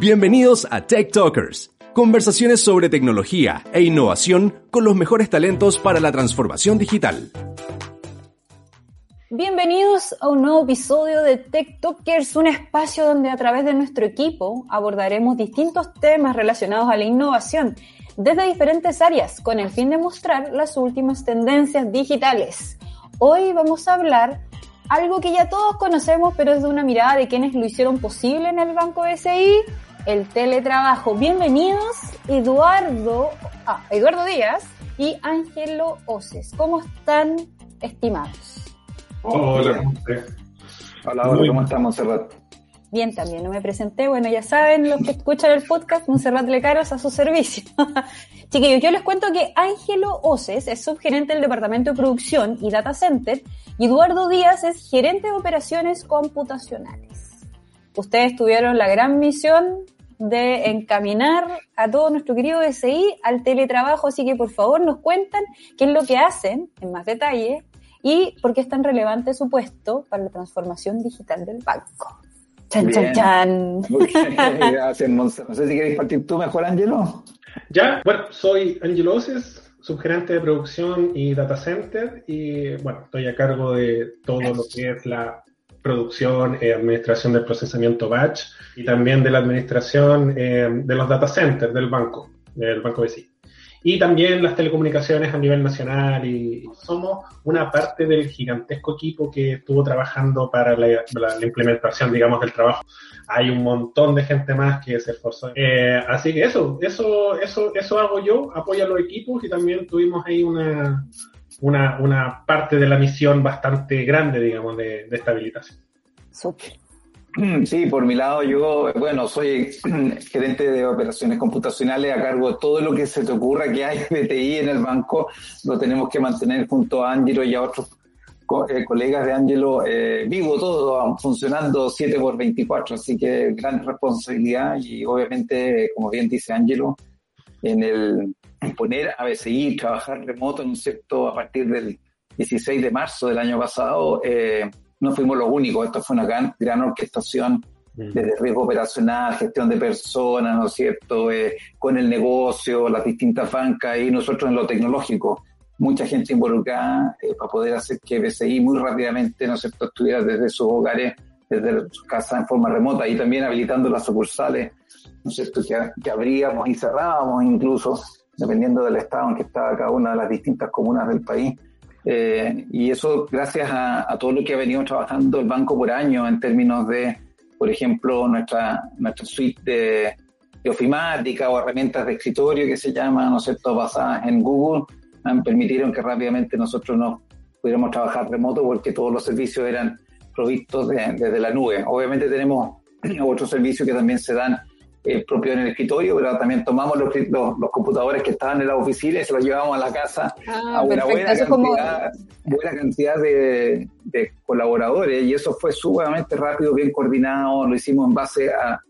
Bienvenidos a Tech Talkers, conversaciones sobre tecnología e innovación con los mejores talentos para la transformación digital. Bienvenidos a un nuevo episodio de Tech Talkers, un espacio donde a través de nuestro equipo abordaremos distintos temas relacionados a la innovación desde diferentes áreas con el fin de mostrar las últimas tendencias digitales. Hoy vamos a hablar algo que ya todos conocemos, pero es de una mirada de quienes lo hicieron posible en el Banco SI, el teletrabajo. Bienvenidos, Eduardo, ah, Eduardo Díaz y Ángelo Oces. ¿Cómo están, estimados? Hola, Hola, hola, ¿cómo estamos, Monserrat? Bien, también no me presenté. Bueno, ya saben los que escuchan el podcast, Monserrat Lecaros a su servicio. Chiquillos, yo les cuento que Ángelo Oces es subgerente del Departamento de Producción y Data Center y Eduardo Díaz es gerente de operaciones computacionales. Ustedes tuvieron la gran misión de encaminar a todo nuestro querido SI al teletrabajo, así que por favor nos cuentan qué es lo que hacen en más detalle y por qué es tan relevante su puesto para la transformación digital del banco. Chan, chan, chan. Gracias, Monse. No sé si quieres partir tú mejor, Angelo. Ya, bueno, soy Angelo Oces, subgerente de producción y data center y bueno, estoy a cargo de todo lo que es la producción, eh, administración del procesamiento batch y también de la administración eh, de los data centers del banco, del banco BCI. Y también las telecomunicaciones a nivel nacional y somos una parte del gigantesco equipo que estuvo trabajando para la, implementación, digamos, del trabajo. Hay un montón de gente más que se esforzó. Eh, así que eso, eso, eso, eso hago yo, apoyo a los equipos y también tuvimos ahí una, una, una parte de la misión bastante grande, digamos, de, de estabilización. Sí, por mi lado yo, bueno, soy gerente de operaciones computacionales a cargo de todo lo que se te ocurra que hay BTI en el banco, lo tenemos que mantener junto a Angelo y a otros eh, colegas de Angelo eh, vivo todo, funcionando 7 por 24, así que gran responsabilidad y obviamente, como bien dice Angelo, en el poner a BCI, trabajar remoto, en un cierto a partir del 16 de marzo del año pasado, eh, no fuimos los únicos, esto fue una gran, gran orquestación mm. desde riesgo operacional, gestión de personas, ¿no es cierto?, eh, con el negocio, las distintas bancas y nosotros en lo tecnológico. Mucha gente involucrada eh, para poder hacer que BCI muy rápidamente, ¿no es cierto?, estuviera desde sus hogares, desde sus casas en forma remota y también habilitando las sucursales, ¿no es cierto?, que, que abríamos y cerrábamos incluso, dependiendo del estado en que estaba cada una de las distintas comunas del país eh, y eso gracias a, todo lo que ha venido trabajando el banco por año en términos de, por ejemplo, nuestra, nuestra suite de, ofimática o herramientas de escritorio que se llaman, ¿no es cierto?, basadas en Google, han permitieron que rápidamente nosotros nos pudiéramos trabajar remoto porque todos los servicios eran provistos desde la nube. Obviamente tenemos otros servicios que también se dan eh, propio en el escritorio, pero también tomamos los, los, computadores que estaban en la oficina y se los llevamos a la casa ah, a una buena cantidad, buena cantidad de, colaboradores y eso fue sumamente rápido, bien coordinado, lo hicimos en base a,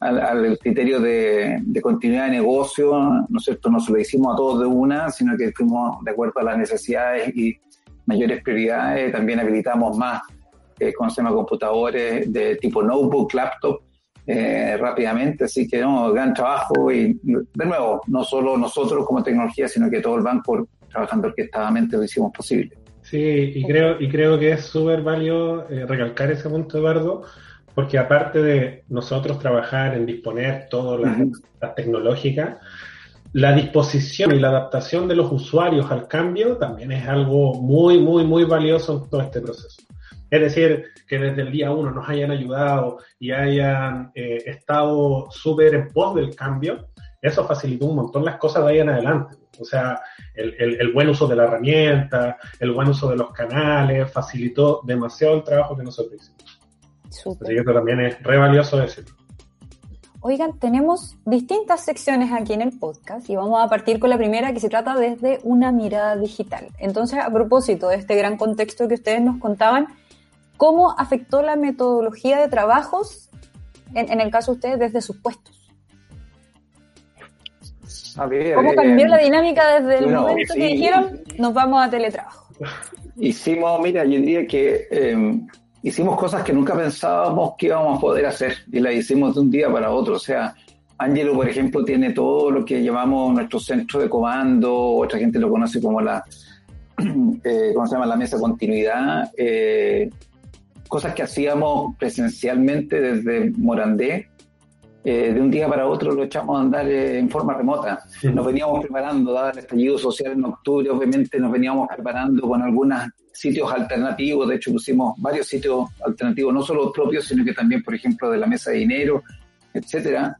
al criterio de, continuidad de negocio, ¿no es cierto? No se lo hicimos a todos de una, sino que fuimos de acuerdo a las necesidades y mayores prioridades, también habilitamos más, eh, conocemos computadores de tipo notebook, laptop, eh, rápidamente, así que no, gran trabajo y de nuevo, no solo nosotros como tecnología, sino que todo el banco trabajando orquestadamente lo hicimos posible. Sí, y creo, y creo que es súper válido eh, recalcar ese punto, Eduardo, porque aparte de nosotros trabajar en disponer todas las, tecnológicas, la disposición y la adaptación de los usuarios al cambio también es algo muy, muy, muy valioso en todo este proceso. Es decir, que desde el día uno nos hayan ayudado y hayan eh, estado súper en pos del cambio, eso facilitó un montón las cosas de ahí en adelante. O sea, el, el, buen uso de la herramienta, el buen uso de los canales, facilitó demasiado el trabajo que nosotros hicimos. Así que eso también es re valioso decirlo. Oigan, tenemos distintas secciones aquí en el podcast y vamos a partir con la primera que se trata desde una mirada digital. Entonces, a propósito de este gran contexto que ustedes nos contaban, ¿cómo afectó la metodología de trabajos, en, el caso de ustedes, desde sus puestos? ¿Cómo cambió la dinámica desde el momento que dijeron nos vamos a teletrabajo? Hicimos, mira, yo diría que em, hicimos cosas que nunca pensábamos que íbamos a poder hacer y las hicimos de un día para otro. O sea, Angelo, por ejemplo, tiene todo lo que llamamos nuestro centro de comando, otra gente lo conoce como la, eh, ¿cómo se llama? La mesa de continuidad. Eh, cosas que hacíamos presencialmente desde Morandé, eh, de un día para otro lo echamos a andar en forma remota. Nos veníamos preparando, dado el estallido social en octubre, obviamente nos veníamos preparando con algunas sitios alternativos, de hecho pusimos varios sitios alternativos, no solo propios, sino que también, por ejemplo, de la mesa de dinero, etcétera,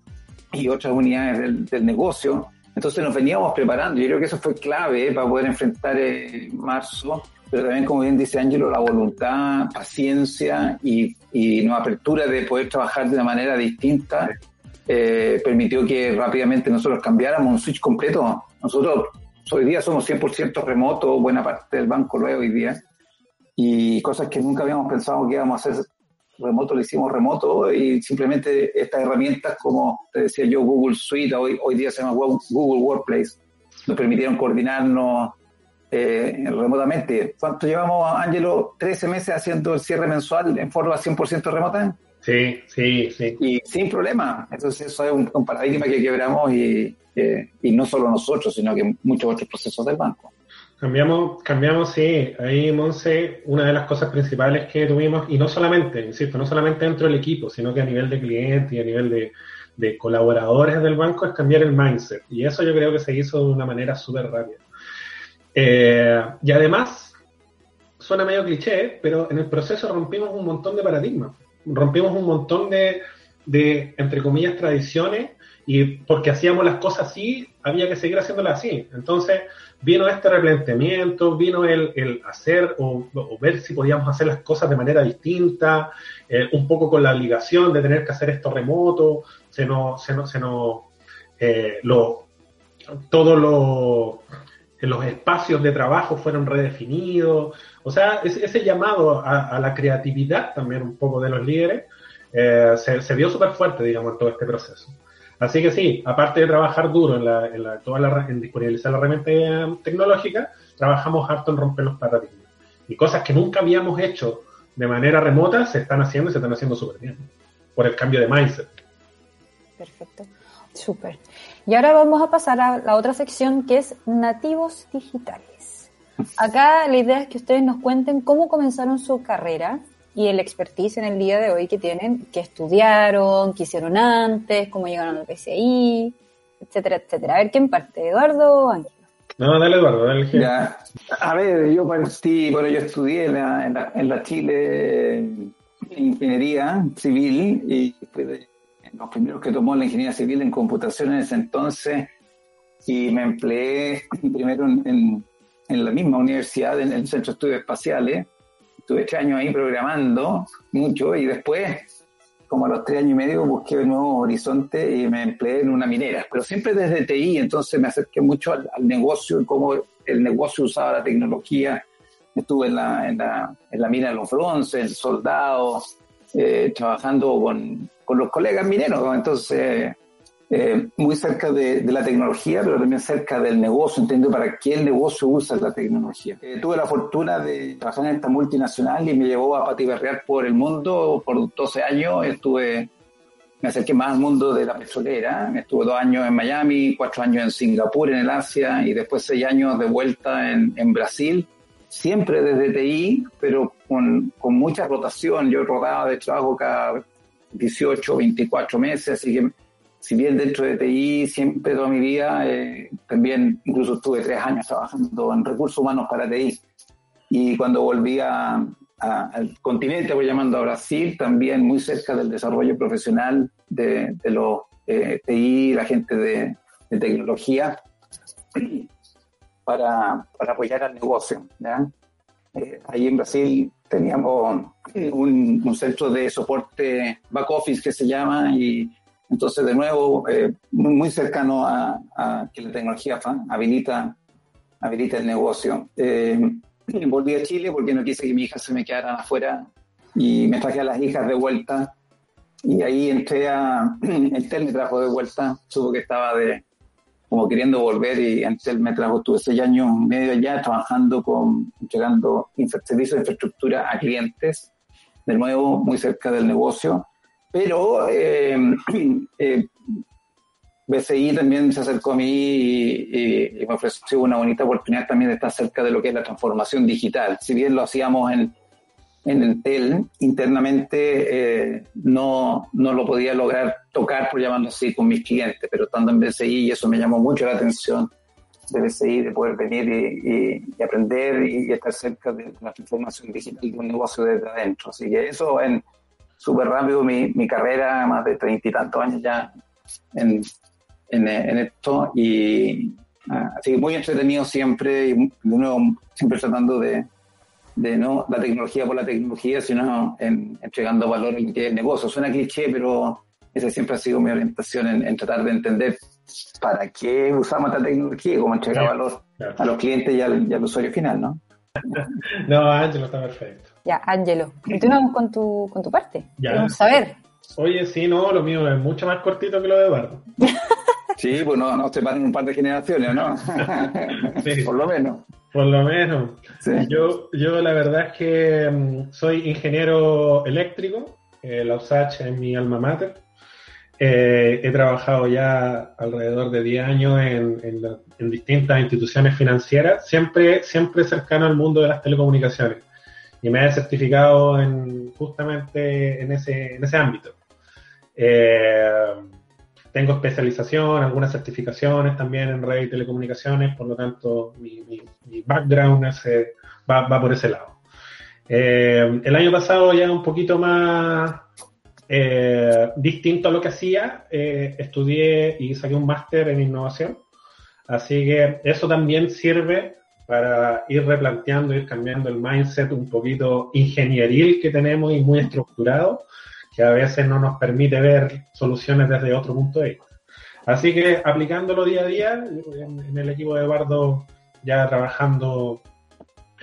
y otras unidades del, negocio. Entonces nos veníamos preparando. Yo creo que eso fue clave para poder enfrentar eh, marzo, pero también, como bien dice Ángelo, la voluntad, paciencia y, y apertura de poder trabajar de una manera distinta eh, permitió que rápidamente nosotros cambiáramos un switch completo. Nosotros hoy día somos 100% remoto, buena parte del banco lo es hoy día, y cosas que nunca habíamos pensado que íbamos a hacer remoto, lo hicimos remoto, y simplemente estas herramientas, como te decía yo, Google Suite, hoy, hoy día se llama Google Workplace, nos permitieron coordinarnos eh, remotamente. ¿Cuánto llevamos, Ángelo? 13 meses haciendo el cierre mensual en forma 100% remota. Sí, sí, sí. Y sin problema. Entonces eso es un, paradigma que quebramos y, eh, y no solo nosotros, sino que muchos otros procesos del banco. Cambiamos, cambiamos, sí. Ahí, Monse, una de las cosas principales que tuvimos, y no solamente, insisto, no solamente dentro del equipo, sino que a nivel de cliente y a nivel de, colaboradores del banco, es cambiar el mindset. Y eso yo creo que se hizo de una manera súper rápida. Eh, y además, suena medio cliché, pero en el proceso rompimos un montón de paradigmas rompimos un montón de, de, entre comillas, tradiciones y porque hacíamos las cosas así, había que seguir haciéndolas así. Entonces vino este replanteamiento, vino el, el hacer o, ver si podíamos hacer las cosas de manera distinta, eh, un poco con la obligación de tener que hacer esto remoto, se nos, se nos, se nos eh, lo, todos los los espacios de trabajo fueron redefinidos, o sea, ese, llamado a, la creatividad también un poco de los líderes eh, se, vio súper fuerte, digamos, en todo este proceso. Así que sí, aparte de trabajar duro en, la, en, la, toda la, en disponibilizar la herramienta eh, tecnológica, trabajamos harto en romper los paradigmas. Y cosas que nunca habíamos hecho de manera remota se están haciendo y se están haciendo súper bien, por el cambio de mindset. Perfecto, súper. Y ahora vamos a pasar a la otra sección que es nativos digitales. Acá la idea es que ustedes nos cuenten cómo comenzaron su carrera y el expertise en el día de hoy que tienen, qué estudiaron, qué hicieron antes, cómo llegaron al PCI, etcétera, etcétera. A ver, ¿quién parte? ¿Eduardo o Ángel? No, dale Eduardo, dale. Ya. A ver, yo partí, bueno, yo estudié en la, en la, en la Chile Ingeniería Civil y fui los primeros que tomó la Ingeniería Civil en computación en ese entonces y me empleé primero en en la misma universidad, en el Centro de Estudios Espaciales. Estuve tres años ahí programando mucho y después, como a los tres años y medio, busqué un nuevo horizonte y me empleé en una minera, pero siempre desde TI, entonces me acerqué mucho al, negocio y cómo el negocio usaba la tecnología. Estuve en la, en la, en la mina de los bronces, soldado, eh, trabajando con, con los colegas mineros, entonces eh, muy cerca de, la tecnología, pero también cerca del negocio, entiendo para qué el negocio usa la tecnología. Eh, tuve la fortuna de trabajar en esta multinacional y me llevó a patiberrear por el mundo por 12 años. Estuve, me acerqué más al mundo de la petrolera. Estuve dos años en Miami, cuatro años en Singapur, en el Asia, y después seis años de vuelta en, en Brasil siempre desde TI, pero con, con, mucha rotación. Yo rodaba de trabajo cada 18, 24 meses, así que si bien dentro de TI siempre toda mi vida, eh, también incluso estuve tres años trabajando en recursos humanos para TI. Y cuando volví al continente, voy llamando a Brasil, también muy cerca del desarrollo profesional de, los eh, TI, la gente de, tecnología, para, para, apoyar al negocio. Eh, ahí en Brasil teníamos un, centro de soporte back office que se llama y entonces de nuevo eh, muy cercano a, que la tecnología habilita, habilita el negocio. Eh, volví a Chile porque no quise que mi hija se me quedaran afuera y me traje a las hijas de vuelta. Y ahí entré a, Entel me trajo de vuelta, supo que estaba de, como queriendo volver y Entel me trajo, tuve seis años medio allá trabajando con, entregando servicios de infraestructura a clientes, de nuevo muy cerca del negocio, pero eh, eh, BCI también se acercó a mí y, me ofreció una bonita oportunidad también de estar cerca de lo que es la transformación digital. Si bien lo hacíamos en, en el internamente eh, no, no lo podía lograr tocar, por llamarlo así, con mis clientes, pero estando en BCI y eso me llamó mucho la atención de BCI, de poder venir y, aprender y, estar cerca de la transformación digital de un negocio desde adentro. Así que eso en súper rápido mi, mi carrera, más de treinta y tantos años ya en, en, en esto y ah, así que muy entretenido siempre y de nuevo siempre tratando de de no la tecnología por la tecnología, sino en, entregando valor en el negocio. Suena cliché, pero esa siempre ha sido mi orientación en, tratar de entender para qué usamos esta tecnología y cómo entregar valor a los clientes y al, usuario final, ¿no? no, Ángelo está perfecto. Ya, Ángelo, continuamos con tu, con tu parte. Queremos saber. Oye, sí, no, lo mío es mucho más cortito que lo de Eduardo. sí, pues no, no separan un par de generaciones, ¿no? sí. Por lo menos. Por lo menos. Yo, yo la verdad es que mm, soy ingeniero eléctrico, eh, la USACH es mi alma mater. Eh, he trabajado ya alrededor de 10 años en, distintas instituciones financieras, siempre, siempre cercano al mundo de las telecomunicaciones. Y me he certificado en, justamente en ese, en ese ámbito. Eh, tengo especialización, algunas certificaciones también en red y telecomunicaciones, por lo tanto mi, background va, por ese lado. Eh, el año pasado ya un poquito más eh, distinto a lo que hacía, eh, estudié y saqué un máster en innovación, así que eso también sirve para ir replanteando, ir cambiando el mindset un poquito ingenieril que tenemos y muy estructurado que a veces no nos permite ver soluciones desde otro punto de vista. Así que aplicándolo día a día, en, el equipo de Eduardo ya trabajando,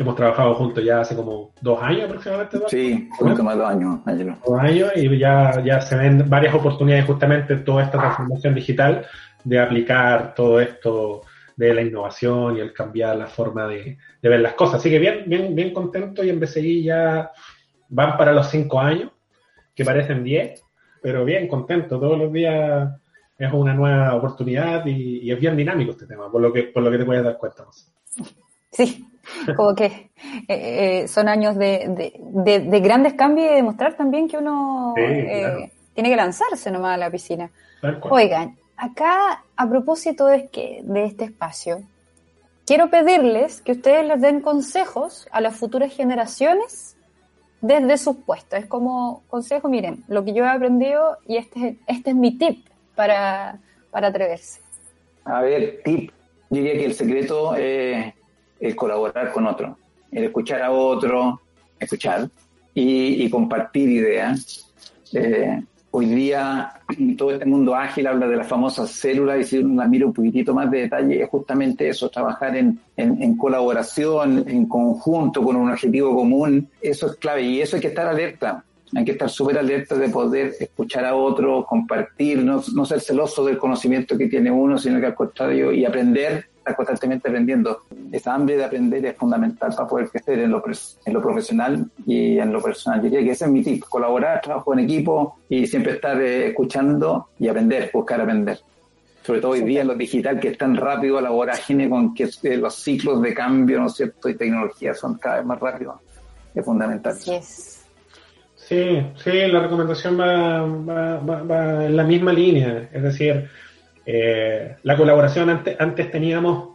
hemos trabajado juntos ya hace como dos años aproximadamente. Sí, poquito más de dos años, Dos años y ya, ya se ven varias oportunidades justamente en toda esta transformación digital de aplicar todo esto de la innovación y el cambiar la forma de, de ver las cosas. Así que bien, bien, bien contento y en BCI ya van para los cinco años que parecen 10, pero bien, contento. Todos los días es una nueva oportunidad y, es bien dinámico este tema, por lo que, por lo que te puedes dar cuenta. Sí, como que eh, eh, son años de, de, grandes cambios y demostrar también que uno eh, tiene que lanzarse nomás a la piscina. Oigan, acá a propósito de, que, de este espacio, quiero pedirles que ustedes les den consejos a las futuras generaciones desde sus puestos. Es como consejo, miren, lo que yo he aprendido y este, este es mi tip para, para atreverse. A ver, tip. Yo diría que el secreto es el colaborar con otro, el escuchar a otro, escuchar y, y compartir ideas. Eh, hoy día todo este mundo ágil habla de las famosas células y si uno las mira un poquitito más de detalle es justamente eso, trabajar en, en, colaboración, en conjunto, con un objetivo común, eso es clave y eso hay que estar alerta. Hay que estar súper alerta de poder escuchar a otro, compartir, no, no ser celoso del conocimiento que tiene uno, sino que al contrario, y aprender estar constantemente aprendiendo. Esa hambre de aprender es fundamental para poder crecer en lo, en lo profesional y en lo personal. diría que ese es mi tip, colaborar, trabajo en equipo y siempre estar eh, escuchando y aprender, buscar aprender. Sobre todo hoy día en lo digital, que es tan rápido la vorágine con que eh, los ciclos de cambio, ¿no es cierto?, y tecnología son cada vez más rápidos. Es fundamental. Sí, sí, la recomendación va, va, va en la misma línea. Es decir, eh, la colaboración antes, antes teníamos,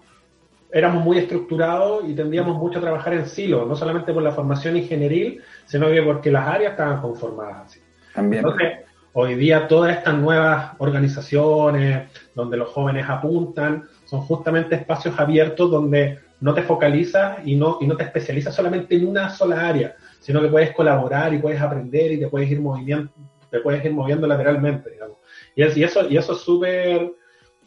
éramos muy estructurados y tendíamos mucho a trabajar en silo, no solamente por la formación ingenieril, sino que porque las áreas estaban conformadas así. Entonces, hoy día todas estas nuevas organizaciones donde los jóvenes apuntan son justamente espacios abiertos donde no te focalizas y no, y no te especializas solamente en una sola área, sino que puedes colaborar y puedes aprender y te puedes ir moviendo, te puedes ir moviendo lateralmente, digamos. Y, y eso, y eso es súper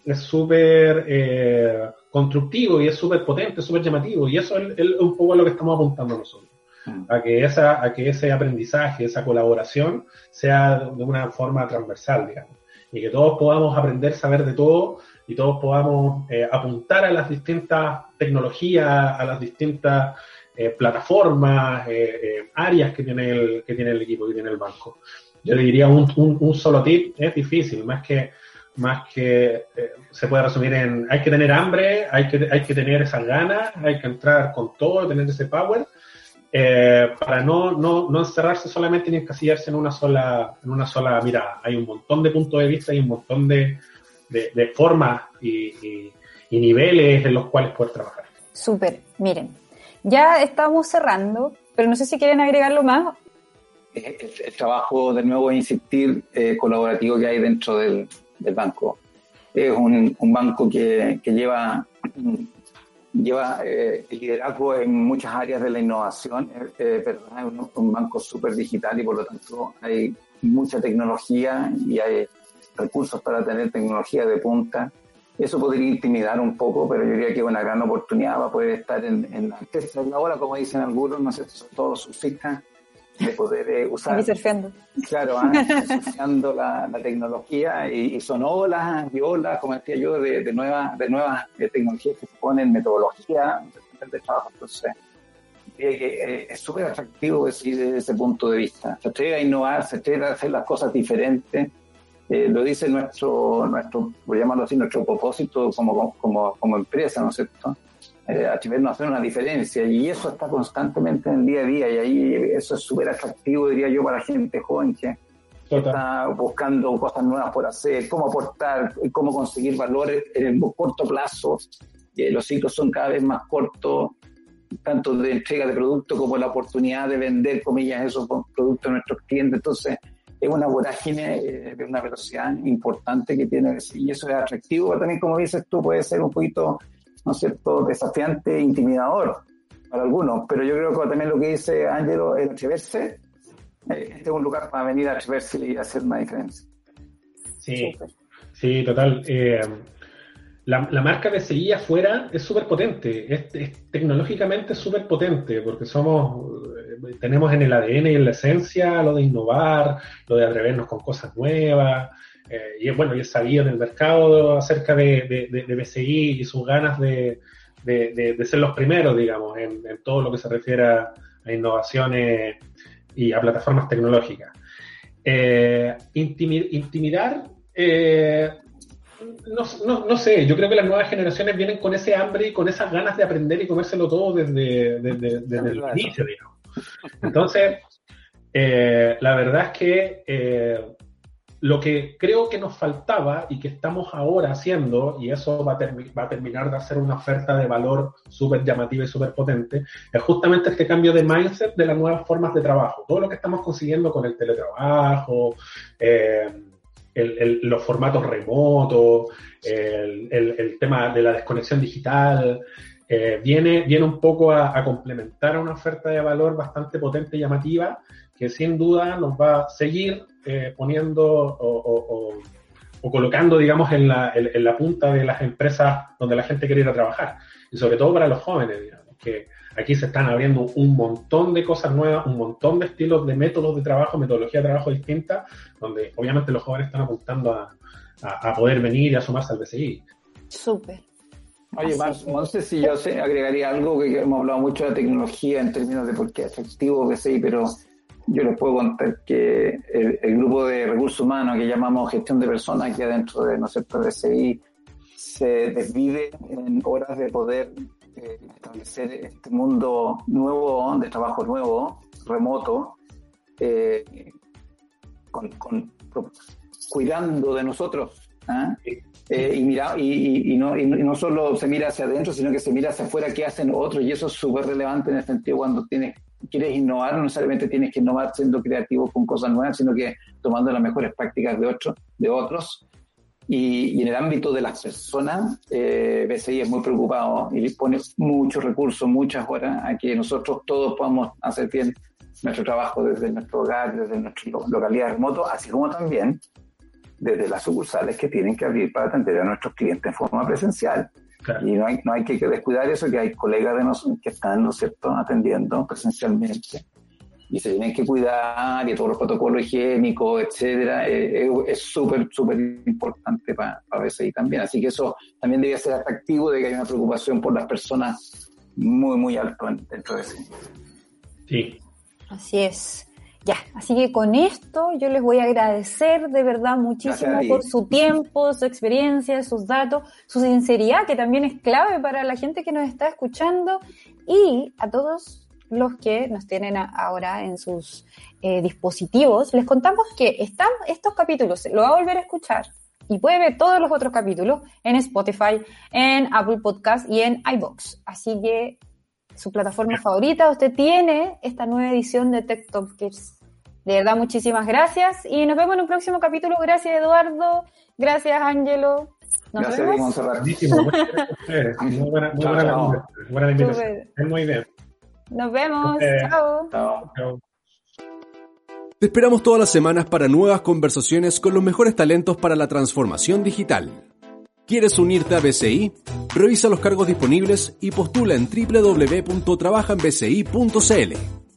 es súper eh, constructivo y es súper potente, súper llamativo. Y eso es, un poco lo que estamos apuntando nosotros. Mm. A que, esa, a que ese aprendizaje, esa colaboración sea de una forma transversal, digamos. Y que todos podamos aprender, saber de todo y todos podamos eh, apuntar a las distintas tecnologías, a las distintas eh, plataformas, áreas que tiene, el, que tiene el equipo, que tiene el banco. Yo le diría un, un, un solo tip, es difícil, más que más que eh, se puede resumir en hay que tener hambre, hay que, hay que tener esas ganas, hay que entrar con todo, tener ese power, eh, para no, no, no, encerrarse solamente ni encasillarse en una sola, en una sola mirada. Hay un montón de puntos de vista y un montón de, de, formas y, y, niveles en los cuales poder trabajar. Súper, miren, ya estamos cerrando, pero no sé si quieren agregarlo más. El, el trabajo, de nuevo, insistir, eh, colaborativo que hay dentro del, del banco. Es un, un banco que, que, lleva, lleva eh, liderazgo en muchas áreas de la innovación, eh, pero es un, un banco súper digital y por lo tanto hay mucha tecnología y hay recursos para tener tecnología de punta. Eso podría intimidar un poco, pero yo diría que es una gran oportunidad para poder estar en, en la hora, como dicen algunos, no sé, todos sus fiscas de poder eh, usar. Claro, ah, surfeando la, la, tecnología y, son olas y olas, como decía yo, de, de, nuevas, de nuevas eh, tecnologías que se ponen, metodología de trabajo. Entonces, eh, es súper atractivo decir desde ese punto de vista. Se atreve a innovar, se atreve a hacer las cosas diferentes. lo dice nuestro, nuestro, por llamarlo así, nuestro propósito como, como, como empresa, ¿no es cierto? Eh, no hacer una diferencia y eso está constantemente en el día a día y ahí eso es súper atractivo, diría yo, para gente joven que está buscando cosas nuevas por hacer, cómo aportar, cómo conseguir valores en el corto plazo. Eh, los ciclos son cada vez más cortos, tanto de entrega de producto como la oportunidad de vender, comillas, esos productos a nuestros clientes. Entonces, es una vorágine eh, de una velocidad importante que tiene y eso es atractivo. También, como dices tú, puede ser un poquito ¿no es cierto?, desafiante e intimidador para algunos. Pero yo creo que también lo que dice Ángelo, el atreverse, eh, este es un lugar para venir a atreverse y hacer una diferencia. Sí, sí, total. Eh, la, marca de seguir afuera es súper potente, es, tecnológicamente súper potente, porque somos, eh, tenemos en el ADN y en la esencia lo de innovar, lo de atrevernos con cosas nuevas, eh, y bueno, y es sabido en el mercado acerca de, de, BCI y sus ganas de, ser los primeros, digamos, en, todo lo que se refiere a, innovaciones y a plataformas tecnológicas. Eh, intimidar, eh, no, sé, yo creo que las nuevas generaciones vienen con ese hambre y con esas ganas de aprender y comérselo todo desde, desde, el inicio, digamos. Entonces, la verdad es que lo que creo que nos faltaba y que estamos ahora haciendo, y eso va a, terminar de hacer una oferta de valor súper llamativa y súper potente, es justamente este cambio de mindset de las nuevas formas de trabajo. Todo lo que estamos consiguiendo con el teletrabajo, eh, los formatos remotos, el, tema de la desconexión digital, eh, viene, viene un poco a, a complementar a una oferta de valor bastante potente y llamativa que sin duda nos va a seguir eh, poniendo o, colocando, digamos, en la, en, la, punta de las empresas donde la gente quiere ir a trabajar. Y sobre todo para los jóvenes, digamos, que aquí se están abriendo un montón de cosas nuevas, un montón de estilos de métodos de trabajo, metodología de trabajo distintas, donde obviamente los jóvenes están apuntando a, a, poder venir y a sumarse al BCI. Súper. Oye, sé si yo sé, agregaría algo que hemos hablado mucho de tecnología en términos de por qué es efectivo BCI, pero yo les puedo contar que el, grupo de recursos humanos que llamamos gestión de personas, que dentro de DCI se desvive en horas de poder eh, establecer este mundo nuevo, de trabajo nuevo, remoto, eh, con, cuidando de nosotros. ¿ah? Eh, y, mira, y, y, no, y, no, solo se mira hacia adentro, sino que se mira hacia afuera qué hacen otros, y eso es súper relevante en el sentido cuando tienes quieres innovar, no necesariamente tienes que innovar siendo creativo con cosas nuevas, sino que tomando las mejores prácticas de, otros de otros. Y, en el ámbito de las personas, eh, BCI es muy preocupado y pone muchos recursos, muchas horas a que nosotros todos podamos hacer bien nuestro trabajo desde nuestro hogar, desde nuestra localidad remoto, así como también desde las sucursales que tienen que abrir para atender a nuestros clientes en forma presencial. Y no hay, no hay que descuidar eso, que hay colegas de nosotros que están, ¿no es cierto?, atendiendo presencialmente y se tienen que cuidar y todos los protocolos higiénicos, etcétera, eh, es súper, súper importante para pa BCI también. Así que eso también debe ser atractivo de que haya una preocupación por las personas muy, muy alto dentro de BCI. Sí. Así es. Ya, así que con esto yo les voy a agradecer de verdad muchísimo por su tiempo, su experiencia, sus datos, su sinceridad, que también es clave para la gente que nos está escuchando, y a todos los que nos tienen ahora en sus eh, dispositivos, les contamos que están estos capítulos, lo va a volver a escuchar y puede ver todos los otros capítulos en Spotify, en Apple Podcast y en iBox. Así que su plataforma favorita, usted tiene esta nueva edición de Tech Top Kids. De verdad, muchísimas gracias y nos vemos en un próximo capítulo. Gracias, Eduardo. Gracias, Ángelo. Nos gracias, vemos. Muy buena, muy buena, buena invitación. Muy bien. Nos vemos. Chao. Chao. Te esperamos todas las semanas para nuevas conversaciones con los mejores talentos para la transformación digital. ¿Quieres unirte a BCI? Revisa los cargos disponibles y postula en www.trabajanbci.cl.